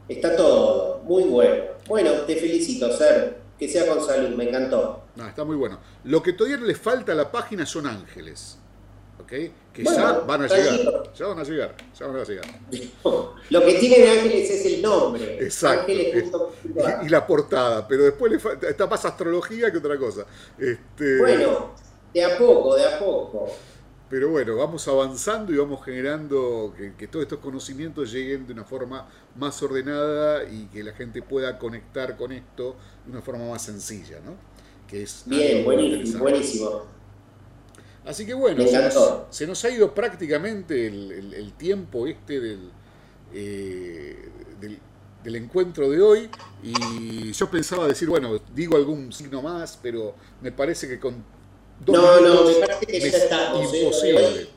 está todo, muy bueno. Bueno, te felicito, Ser, que sea con salud, me encantó. No, está muy bueno. Lo que todavía le falta a la página son ángeles. ¿Ok? Que ya van a llegar. Ya van a llegar. Ya van a llegar. Lo que tiene de ángeles es el nombre. Exacto. y, la portada. Pero después le falta, está más astrología que otra cosa. Este... Bueno, de a poco, de a poco. Pero bueno, vamos avanzando y vamos generando que, que, todos estos conocimientos lleguen de una forma más ordenada y que la gente pueda conectar con esto de una forma más sencilla, ¿no? Bien, buenísimo, buenísimo. Así que bueno, se nos, ha ido prácticamente el, tiempo este eh, del, del, encuentro de hoy y yo pensaba decir, bueno, digo algún signo más, pero me parece que con No, no, me parece que ya estamos. ¿eh? Imposible.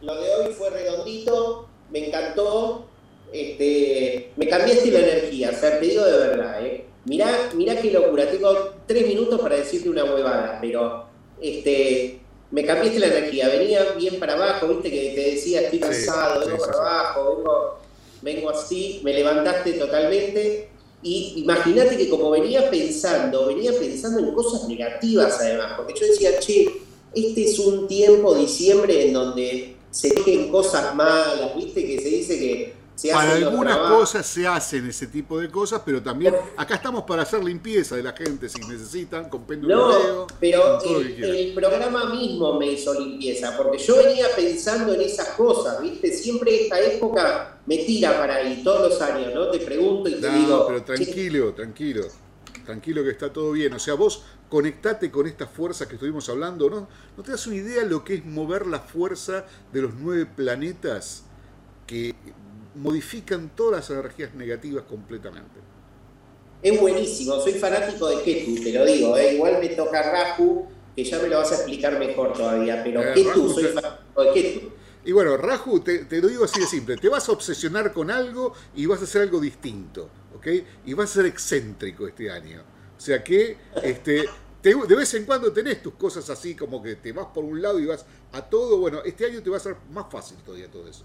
Lo, de hoy, fue redondito, me encantó, este, me cambiaste la energía, o sea, te digo de verdad, ¿eh? Mirá, mirá qué locura, tengo tres minutos para decirte una huevada, pero este, me cambiaste la energía, venía bien para abajo, viste que te decía estoy cansado, vengo para abajo, vengo, vengo así, me levantaste totalmente y imagínate que como venía pensando, venía pensando en cosas negativas además, porque yo decía, che, este es un tiempo, diciembre, en donde se dejen cosas malas, viste que se dice que para algunas cosas se hacen ese tipo de cosas, pero también acá estamos para hacer limpieza de la gente si necesitan, con péndulo No, pero el, programa mismo me hizo limpieza, porque yo venía pensando en esas cosas, ¿viste? Siempre esta época me tira para ahí, todos los años, ¿no? Te pregunto y te no, digo. pero tranquilo, tranquilo. Tranquilo que está todo bien. O sea, vos conectate con estas fuerzas que estuvimos hablando, ¿no? ¿No te das una idea lo que es mover la fuerza de los nueve planetas que modifican todas las energías negativas completamente. Es buenísimo, soy fanático de Ketu, te lo digo, ¿eh? igual me toca Raju, que ya me lo vas a explicar mejor todavía, pero eh, Ketu, soy fanático de Ketu. Y bueno, Raju, te, lo digo así de simple, te vas a obsesionar con algo y vas a hacer algo distinto, ¿ok? Y vas a ser excéntrico este año. O sea que este, de vez en cuando tenés tus cosas así como que te vas por un lado y vas a todo, bueno, este año te va a ser más fácil todavía todo eso.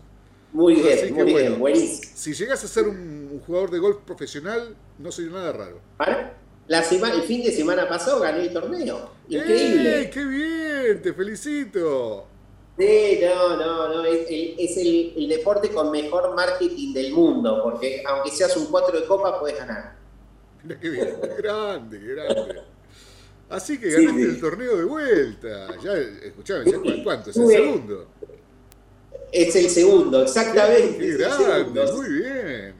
Muy bien, muy bien, buenísimo. Si llegas a ser un, jugador de golf profesional, no sería nada raro. La semana, el fin de semana pasado gané el torneo. Increíble. ¡Eh, ¡Qué bien! ¡Te felicito! Sí, no, no, no. Es, el, deporte con mejor marketing del mundo, porque aunque seas un 4 de copa, puedes ganar. qué bien, grande, grande. Así que ganaste el torneo de vuelta. Ya, escuchame, ¿cuánto? ¿Es el segundo? Es el segundo, exactamente. Qué grande, muy bien.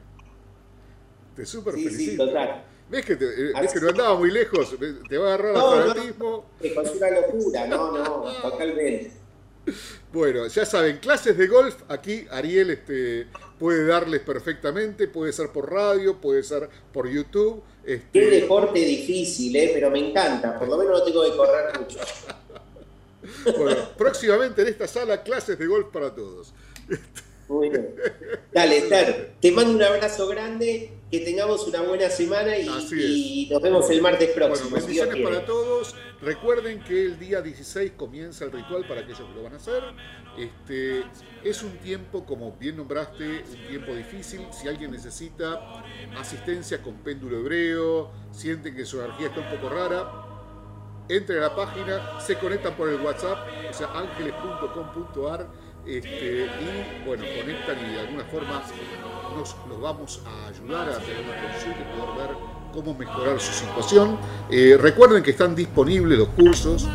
Te súper sí, Sí, total. ¿Ves que, te, eh, ¿ves que no andaba muy lejos? ¿Te va a agarrar no, el fanatismo? No, es una locura, no, no, totalmente. Bueno, ya saben, clases de golf, aquí Ariel este, puede darles perfectamente, puede ser por radio, puede ser por YouTube. Este... Qué deporte difícil, ¿eh? pero me encanta, por lo menos no tengo que correr mucho. Bueno, próximamente en esta sala, clases de golf para todos. Bueno. Dale, te mando un abrazo grande, que tengamos una buena semana y, nos vemos el martes próximo. Bueno, bendiciones para todos. Recuerden que el día 16 comienza el ritual para aquellos que lo van a hacer. Este, es un tiempo, como bien nombraste, un tiempo difícil. Si alguien necesita asistencia con péndulo hebreo, sienten que su energía está un poco rara, entren a la página, se conectan por el WhatsApp, o sea, ángeles.com.ar este, y bueno, conectan y de alguna forma nos los vamos a ayudar a tener una consulta y poder ver cómo mejorar su situación. Eh, recuerden que están disponibles los cursos